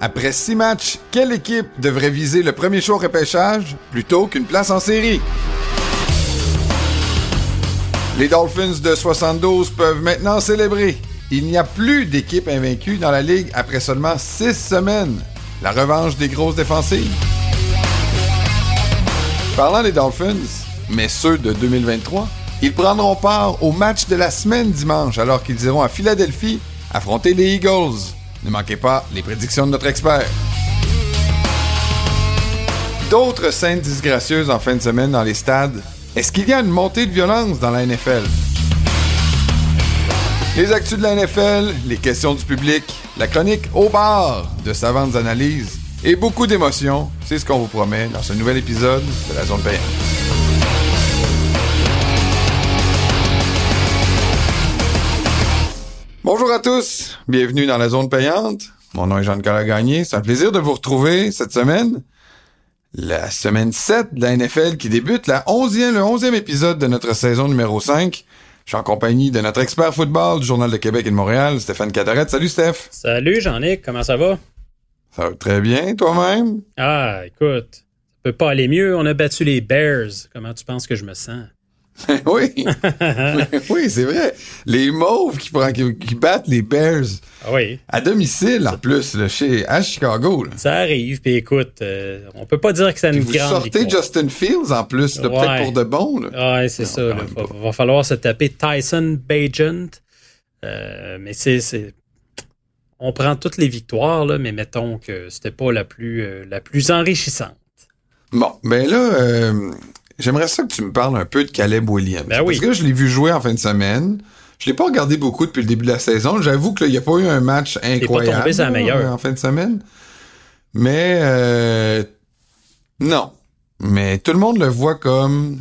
Après six matchs, quelle équipe devrait viser le premier choix au repêchage plutôt qu'une place en série? Les Dolphins de 72 peuvent maintenant célébrer. Il n'y a plus d'équipe invaincue dans la ligue après seulement six semaines. La revanche des grosses défensives? Parlant des Dolphins, mais ceux de 2023, ils prendront part au match de la semaine dimanche alors qu'ils iront à Philadelphie affronter les Eagles. Ne manquez pas les prédictions de notre expert. D'autres scènes disgracieuses en fin de semaine dans les stades. Est-ce qu'il y a une montée de violence dans la NFL? Les actus de la NFL, les questions du public, la chronique au bar de savantes analyses et beaucoup d'émotions, c'est ce qu'on vous promet dans ce nouvel épisode de la Zone Payante. Bonjour à tous, bienvenue dans la zone payante. Mon nom est Jean-Nicolas Gagné. C'est un plaisir de vous retrouver cette semaine. La semaine 7 de la NFL qui débute, la 11e, le 11e épisode de notre saison numéro 5. Je suis en compagnie de notre expert football du Journal de Québec et de Montréal, Stéphane Catarette. Salut Steph. Salut Jean-Nic, comment ça va? Ça va très bien, toi-même? Ah, écoute, ça peut pas aller mieux. On a battu les Bears. Comment tu penses que je me sens? oui. oui, c'est vrai. Les Mauves qui, qui, battent les Bears. Ah oui. À domicile, en plus, là, chez, à Chicago. Là. Ça arrive. Puis écoute, euh, on peut pas dire que une vous grande sortez Justin Fields, en plus, Ouais. peut-être pour de bon. Là. Ouais, c'est ça. même Va, falloir se taper Tyson Bagent. Euh, mais c'est, On prend toutes les victoires, là, mais mettons que c'était pas la plus, euh, la plus enrichissante. Bon, ben là, euh, j'aimerais ça que tu me parles un peu de Caleb Williams. Ben oui. Parce que je l'ai vu jouer en fin de semaine. Je l'ai pas regardé beaucoup depuis le début de la saison. J'avoue qu'il n'y a pas eu un match incroyable tombé meilleure. en fin de semaine. Mais euh, non. Mais tout le monde le voit comme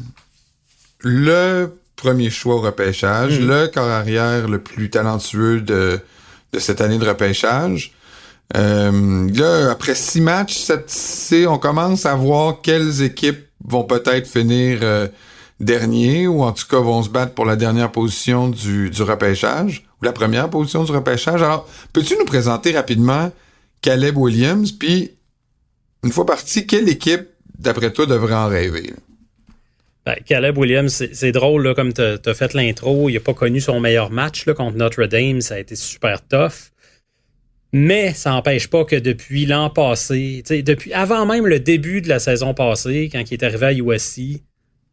le premier choix au repêchage, Mm. le corps arrière le plus talentueux de, de cette année de repêchage. Euh, là, après six matchs, cette- on commence à voir quelles équipes vont peut-être finir euh, dernier ou en tout cas vont se battre pour la dernière position du, repêchage ou la première position du repêchage. Alors, peux-tu nous présenter rapidement Caleb Williams, puis une fois parti, quelle équipe, d'après toi, devrait en rêver? Ben, Caleb Williams, c'est drôle, là, comme tu as fait l'intro, il n'a pas connu son meilleur match contre Notre Dame, ça a été super tough. Mais ça n'empêche pas que depuis l'an passé, depuis avant même le début de la saison passée, quand il est arrivé à USC,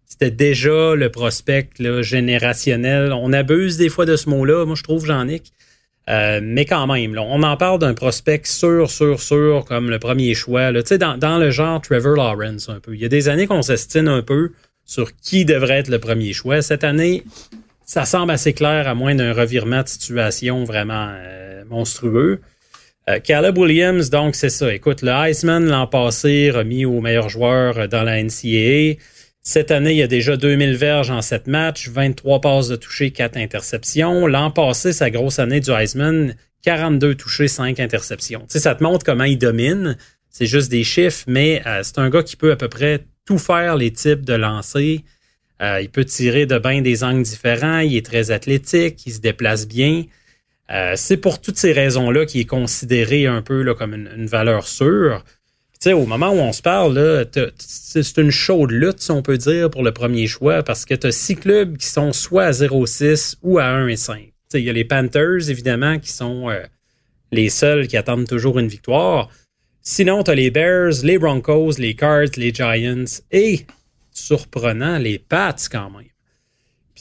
c'était déjà le prospect générationnel. On abuse des fois de ce mot-là, moi je trouve, Jean-Nic. Euh, mais quand même, on en parle d'un prospect sûr, sûr, sûr, comme le premier choix. là. Dans, dans le genre Trevor Lawrence un peu. Il y a des années qu'on s'estime un peu sur qui devrait être le premier choix. Cette année, ça semble assez clair, à moins d'un revirement de situation vraiment euh, monstrueux. Euh, Caleb Williams, donc, c'est ça. Écoute, le Heisman l'an passé, remis au meilleur joueur euh, dans la NCAA. Cette année, il y a déjà 2000 verges en 7 matchs, 23 passes de toucher, 4 interceptions. L'an passé, sa grosse année du Heisman, 42 touchés, 5 interceptions. Tu sais, ça te montre comment il domine. C'est juste des chiffres, mais euh, c'est un gars qui peut à peu près tout faire les types de lancers. Il peut tirer de bien des angles différents. Il est très athlétique. Il se déplace bien. Euh, c'est pour toutes ces raisons-là qu'il est considéré un peu comme une, valeur sûre. Au moment où on se parle, c'est une chaude lutte, si on peut dire, pour le premier choix, parce que tu as six clubs qui sont soit à 0-6 ou à 1 et 5. Tu sais, Il y a les Panthers, évidemment, qui sont euh, les seuls qui attendent toujours une victoire. Sinon, tu as les Bears, les Broncos, les Cards, les Giants et, surprenant, les Pats quand même.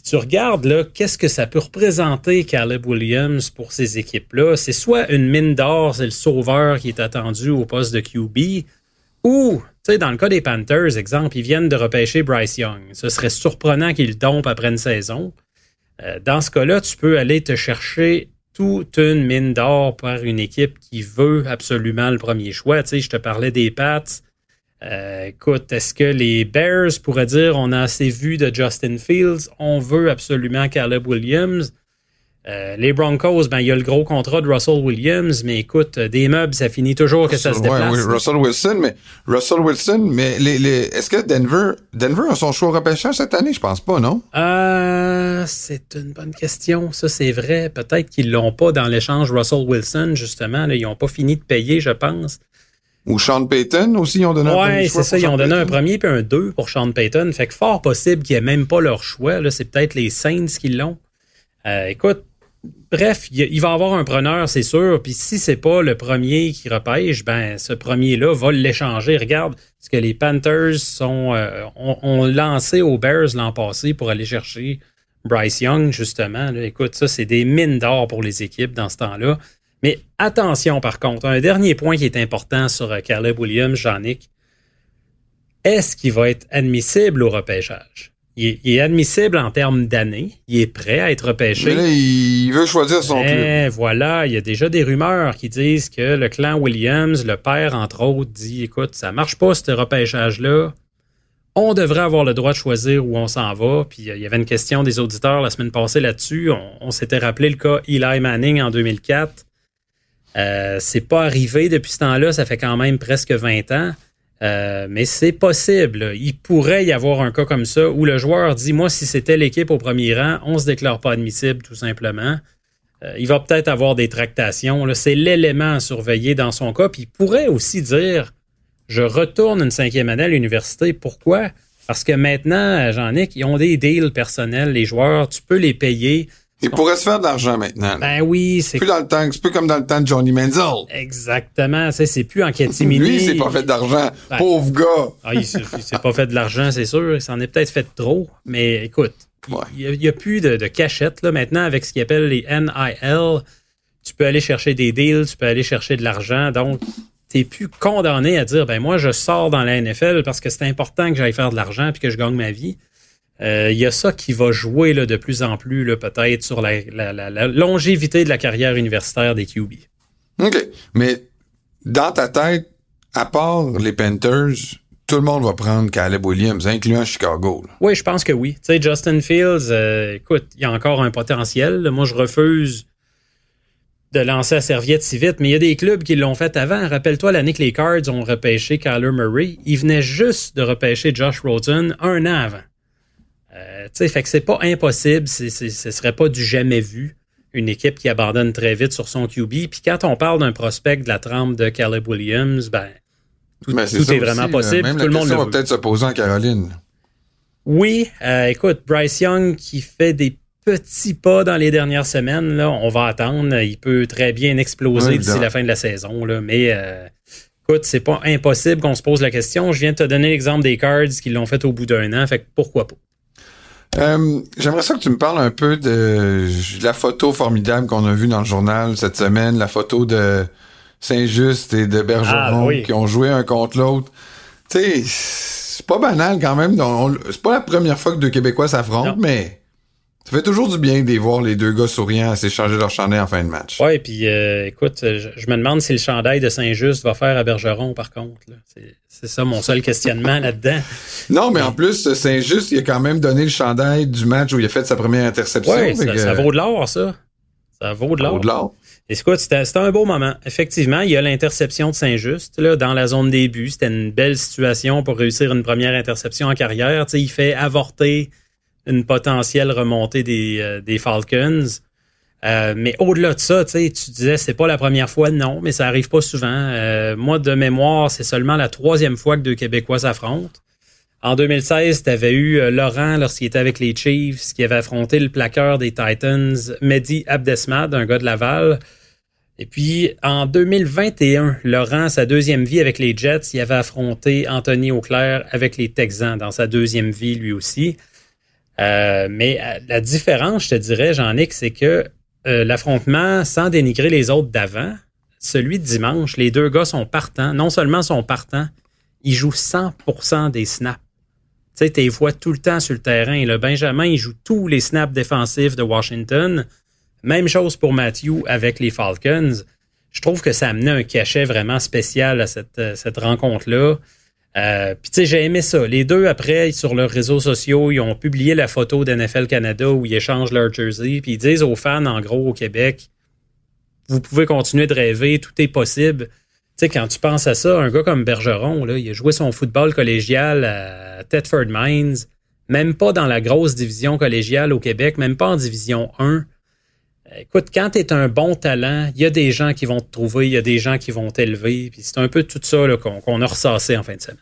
Puis tu regardes là, qu'est-ce que ça peut représenter Caleb Williams pour ces équipes-là? C'est soit une mine d'or, c'est le sauveur qui est attendu au poste de QB, ou, tu sais, dans le cas des Panthers, exemple, ils viennent de repêcher Bryce Young. Ce serait surprenant qu'il tombe après une saison. Euh, dans ce cas-là, tu peux aller te chercher toute une mine d'or par une équipe qui veut absolument le premier choix. Tu sais, je te parlais des Pats. Euh, écoute, est-ce que les Bears pourraient dire on a assez vu de Justin Fields, on veut absolument Caleb Williams? Euh, les Broncos, ben il y a le gros contrat de Russell Williams, mais écoute, des meubles, ça finit toujours que ça se déplace. oui, Russell Wilson, mais Russell Wilson, mais les, les est-ce que Denver, Denver a son choix au repêchage cette année, je pense pas, non euh, c'est une bonne question. Ça, c'est vrai. Peut-être qu'ils l'ont pas dans l'échange Russell Wilson, justement. Là, ils ont pas fini de payer, je pense. Ou Sean Payton aussi, ils ont donné un premier choix. Oui, c'est ça. Ils ont donné un premier puis un deux pour Sean Payton. Fait que fort possible qu'ils aient même pas leur choix. Là, c'est peut-être les Saints qui l'ont. Euh, écoute, Bref, il va avoir un preneur, c'est sûr. Puis si c'est pas le premier qui repêche, ben ce premier-là va l'échanger. Regarde ce que les Panthers sont, euh, ont, lancé aux Bears l'an passé pour aller chercher Bryce Young, justement. Écoute, ça, c'est des mines d'or pour les équipes dans ce temps-là. Mais attention, par contre, un dernier point qui est important sur euh, Caleb Williams, Jean-Nic. Est-ce qu'il va être admissible au repêchage? Il est, admissible en termes d'années. Il est prêt à être repêché. Mais là, il veut choisir son club. Voilà, il y a déjà des rumeurs qui disent que le clan Williams, le père entre autres, dit écoute, ça marche pas ce repêchage-là. On devrait avoir le droit de choisir où on s'en va. Puis euh, il y avait une question des auditeurs la semaine passée là-dessus. On, s'était rappelé le cas Eli Manning en 2004. Euh, c'est pas arrivé depuis ce temps-là. Ça fait quand même presque 20 ans. Euh, mais c'est possible. Il pourrait y avoir un cas comme ça où le joueur dit Moi, si c'était l'équipe au premier rang, on se déclare pas admissible, tout simplement. Euh, il va peut-être avoir des tractations. C'est l'élément à surveiller dans son cas. Puis il pourrait aussi dire Je retourne une cinquième année à l'université. Pourquoi? Parce que maintenant, Jean-Nic, ils ont des deals personnels, les joueurs, tu peux les payer. Il pourrait se faire de l'argent maintenant. Ben oui, c'est plus dans le temps, c'est plus comme dans le temps de Johnny Manziel. Exactement, c'est plus en catimini. Lui, il s'est pas fait d'argent, ben, pauvre gars. Ah, il s'est pas fait de l'argent, c'est sûr, il s'en est peut-être fait trop, mais écoute, il n'y a, plus de, de cachette là maintenant avec ce qu'ils appellent les NIL. Tu peux aller chercher des deals, tu peux aller chercher de l'argent, donc t'es plus condamné à dire ben moi je sors dans la NFL parce que c'est important que j'aille faire de l'argent puis que je gagne ma vie. Il euh, y a ça qui va jouer là, de plus en plus peut-être sur la, longévité de la carrière universitaire des QB. OK. Mais dans ta tête, à part les Panthers, tout le monde va prendre Caleb Williams, incluant Chicago. Oui, je pense que oui. Tu sais, Justin Fields, euh, écoute, il y a encore un potentiel. Moi, je refuse de lancer la serviette si vite, mais il y a des clubs qui l'ont fait avant. Rappelle-toi l'année que les Cards ont repêché Kyler Murray. Ils venaient juste de repêcher Josh Rosen un an avant. Euh, tu sais, fait que c'est pas impossible, ce serait pas du jamais vu une équipe qui abandonne très vite sur son QB. Puis quand on parle d'un prospect de la trempe de Caleb Williams, ben tout, ben, est, vraiment possible. Même tout le monde va peut-être se poser en Caroline. Oui, euh, écoute, Bryce Young qui fait des petits pas dans les dernières semaines, là, on va attendre. Il peut très bien exploser d'ici la fin de la saison, là, mais euh, écoute, c'est pas impossible qu'on se pose la question. Je viens de te donner l'exemple des Cards qui l'ont fait au bout d'un an, fait que pourquoi pas? Euh, j'aimerais ça que tu me parles un peu de, la photo formidable qu'on a vue dans le journal cette semaine, la photo de Saint-Just et de Bergeron ah, qui ont joué un contre l'autre. Tu sais, c'est pas banal quand même. C'est pas la première fois que deux Québécois s'affrontent, mais ça fait toujours du bien de voir les deux gars souriants à s'échanger leur chandail en fin de match. Ouais, puis euh, écoute, je, me demande si le chandail de Saint-Just va faire à Bergeron, par contre. C'est ça mon seul questionnement là-dedans. Non, mais en plus, Saint-Just, il a quand même donné le chandail du match où il a fait sa première interception. Ça, vaut de l'or, ça. Ça vaut de l'or. Ça vaut de l'or. Écoute, c'était un beau moment. Effectivement, il y a l'interception de Saint-Just là, dans la zone début. C'était une belle situation pour réussir une première interception en carrière. il fait avorter une potentielle remontée des, euh, Falcons. Euh, mais au-delà de ça, tu disais c'est pas la première fois, non, mais ça arrive pas souvent. Euh, moi, de mémoire, c'est seulement la troisième fois que deux Québécois s'affrontent. En 2016, tu avais eu Laurent lorsqu'il était avec les Chiefs, qui avait affronté le plaqueur des Titans, Mehdi Abdesmad, un gars de Laval. Et puis, en 2021, Laurent, sa deuxième vie avec les Jets, il avait affronté Anthony Auclair avec les Texans dans sa deuxième vie, lui aussi. Euh, mais euh, la différence, je te dirais, Jean-Nic, c'est que euh, l'affrontement, sans dénigrer les autres d'avant, celui de dimanche, les deux gars sont partants. Non seulement sont partants, ils jouent 100% des snaps. Tu sais, tu les vois tout le temps sur le terrain. Le Benjamin, il joue tous les snaps défensifs de Washington. Même chose pour Matthew avec les Falcons. Je trouve que ça amenait un cachet vraiment spécial à cette, cette rencontre-là. Euh, Puis tu sais, j'ai aimé ça. Les deux, après, sur leurs réseaux sociaux, ils ont publié la photo d'NFL Canada où ils échangent leur jersey. Puis ils disent aux fans, en gros, au Québec, vous pouvez continuer de rêver, tout est possible. Tu sais, quand tu penses à ça, un gars comme Bergeron, là, il a joué son football collégial à Thetford Mines, même pas dans la grosse division collégiale au Québec, même pas en division 1. Écoute, quand tu es un bon talent, il y a des gens qui vont te trouver, il y a des gens qui vont t'élever. Puis c'est un peu tout ça qu'on a ressassé en fin de semaine.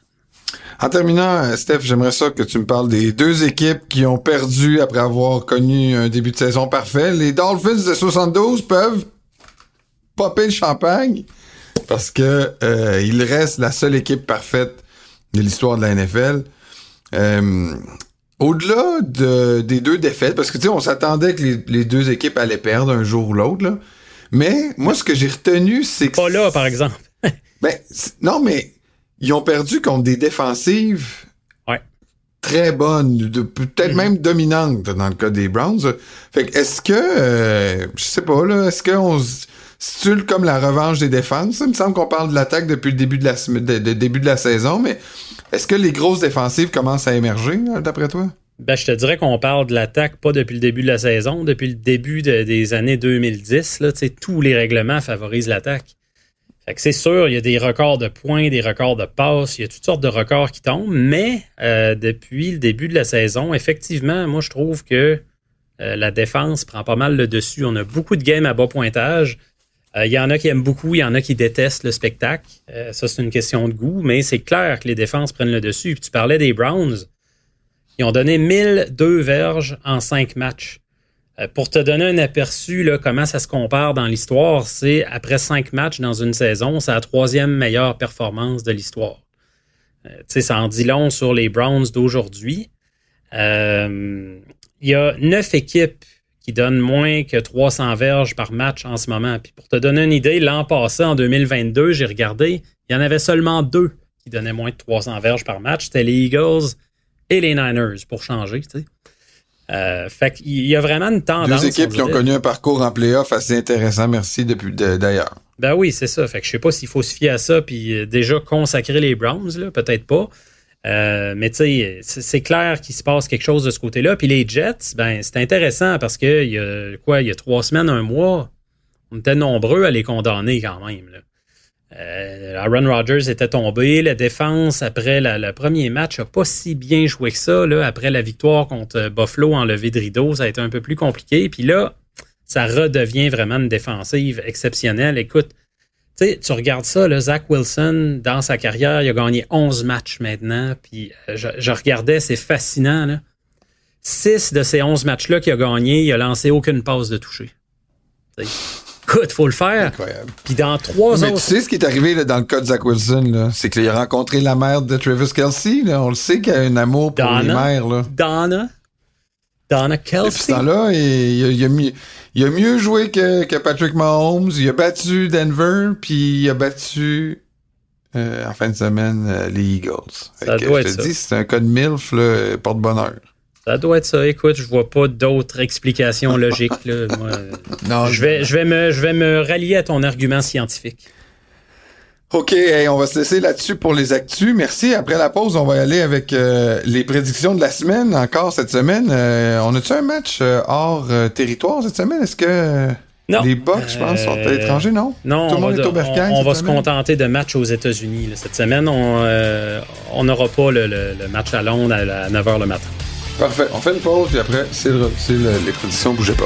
En terminant, Steph, j'aimerais ça que tu me parles des deux équipes qui ont perdu après avoir connu un début de saison parfait. Les Dolphins de 72 peuvent popper le champagne parce que euh, reste la seule équipe parfaite de l'histoire de la NFL. Euh, au-delà de, des deux défaites, parce que tu sais, on s'attendait que les, deux équipes allaient perdre un jour ou l'autre, là. Mais moi, ce que j'ai retenu, c'est que. Pas là, par exemple. ben, non, mais ils ont perdu contre des défensives ouais. très bonnes, de, peut-être mm-hmm. même dominantes dans le cas des Browns. Fait que est-ce que euh, je sais pas là, est-ce qu'on stule comme la revanche des défenses? Ça me semble qu'on parle de l'attaque depuis le début de la début de la saison, mais est-ce que les grosses défensives commencent à émerger, d'après toi? Ben, je te dirais qu'on parle de l'attaque pas depuis le début de la saison, depuis le début des années 2010. Là, tous les règlements favorisent l'attaque. c'est sûr, il y a des records de points, des records de passes, il y a toutes sortes de records qui tombent, mais euh, depuis le début de la saison, effectivement, moi je trouve que euh, la défense prend pas mal le dessus. On a beaucoup de games à bas pointage. Il euh, y en a qui aiment beaucoup, il y en a qui détestent le spectacle. Euh, ça, c'est une question de goût, mais c'est clair que les défenses prennent le dessus. tu parlais des Browns. Ils ont donné 1002 verges en cinq matchs. Euh, pour te donner un aperçu, là, comment ça se compare dans l'histoire, c'est après cinq matchs dans une saison, c'est la troisième meilleure performance de l'histoire. ça en dit long sur les Browns d'aujourd'hui. Il y a neuf équipes qui donne moins que 300 verges par match en ce moment. Puis pour te donner une idée, l'an passé, en 2022, j'ai regardé, il y en avait seulement deux qui donnaient moins de 300 verges par match. C'était les Eagles et les Niners, pour changer, tu sais. Euh, fait qu'il y a vraiment une tendance. Deux équipes qui ont connu un parcours en playoff assez intéressant, merci depuis d'ailleurs. Ben oui, c'est ça. Fait que je sais pas s'il faut se fier à ça puis euh, déjà consacrer les Browns, là, peut-être pas. Euh, mais tu sais, c'est clair qu'il se passe quelque chose de ce côté-là. Puis les Jets, ben c'est intéressant parce que il y a quoi, il y a trois semaines, un mois, on était nombreux à les condamner quand même. Euh, Aaron Rodgers était tombé. La défense, après le premier match, a pas si bien joué que ça. Là. Après la victoire contre Buffalo en levée de rideau, ça a été un peu plus compliqué. Puis là, ça redevient vraiment une défensive exceptionnelle. Écoute, tu regardes ça, le Zach Wilson, dans sa carrière, il a gagné 11 matchs maintenant. Puis euh, je, regardais, c'est fascinant. Là. Six de ces 11 matchs-là qu'il a gagné, il a lancé aucune passe de toucher. Écoute, faut le faire. Incroyable. Puis dans trois Mais autres... tu sais ce qui est arrivé dans le cas de Zach Wilson, c'est qu'il a rencontré la mère de Travis Kelsey. On le sait qu'il a un amour pour les mères. Là. Donna. Donna Kelsey. Depuis ce temps-là, il, a mis il a mieux joué que, que Patrick Mahomes. Il a battu Denver, puis il a battu euh, en fin de semaine euh, les Eagles. Ça doit je te dis, c'est un cas de MILF, là, porte-bonheur. Ça doit être ça. Écoute, je vois pas d'autres explications logiques. Là. non, je vais, je, vais me, je vais me rallier à ton argument scientifique. OK, on va se laisser là-dessus pour les actus. Merci. Après la pause, on va y aller avec euh, les prédictions de la semaine, encore cette semaine. Euh, on a-tu un match euh, hors territoire cette semaine? Est-ce que les Bucks, je pense, sont à l'étranger, non? Non, Tout le monde est au on, on va se contenter de matchs aux États-Unis. Cette semaine, on n'aura pas le, match à Londres à, 9h le matin. Parfait. On fait une pause, et après, c'est les prédictions. Bougez pas.